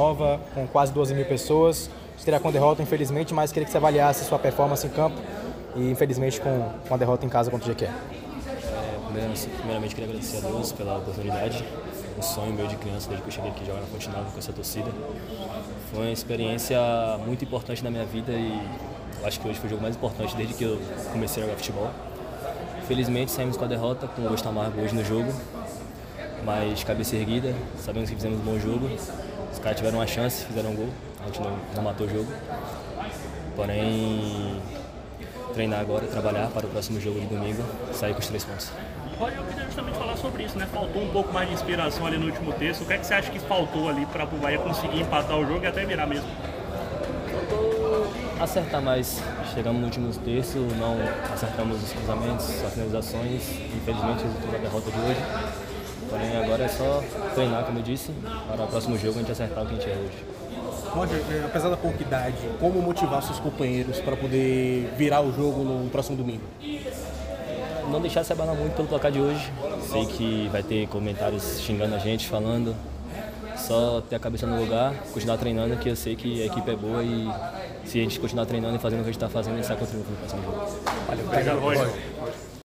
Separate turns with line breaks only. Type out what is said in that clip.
nova, com quase 12 mil pessoas. Estreia com derrota, infelizmente, mas queria que você avaliasse sua performance em campo e, infelizmente, com, com a derrota em casa contra o GQ.
É, primeiramente, queria agradecer a Deus pela oportunidade. Um sonho meu de criança, desde que eu cheguei aqui jogar na Fonte com essa torcida. Foi uma experiência muito importante na minha vida e acho que hoje foi o jogo mais importante desde que eu comecei a jogar futebol. Felizmente saímos com a derrota, com o gosto amargo hoje no jogo, mas cabeça erguida, sabemos que fizemos um bom jogo os caras tiveram uma chance, fizeram um gol, a gente não, não matou o jogo. Porém, treinar agora, trabalhar para o próximo jogo de domingo, sair com os três pontos.
Olha, eu queria justamente falar sobre isso, né? Faltou um pouco mais de inspiração ali no último terço. O que é que você acha que faltou ali para o Bahia conseguir empatar o jogo e até virar mesmo?
Faltou acertar mais. Chegamos no último terço, não acertamos os cruzamentos, as finalizações. Infelizmente, resultou da derrota de hoje. Porém, agora é só treinar, como eu disse, para o próximo jogo a gente acertar o que a gente é hoje.
Roger, é, apesar da pouca idade, como motivar seus companheiros para poder virar o jogo no próximo domingo?
Não deixar se abanar muito pelo placar de hoje. Sei que vai ter comentários xingando a gente, falando. Só ter a cabeça no lugar, continuar treinando, que eu sei que a equipe é boa e se a gente continuar treinando e fazendo o que a gente está fazendo, a gente sai com o triunfo no próximo jogo.
Valeu, obrigado, Roger.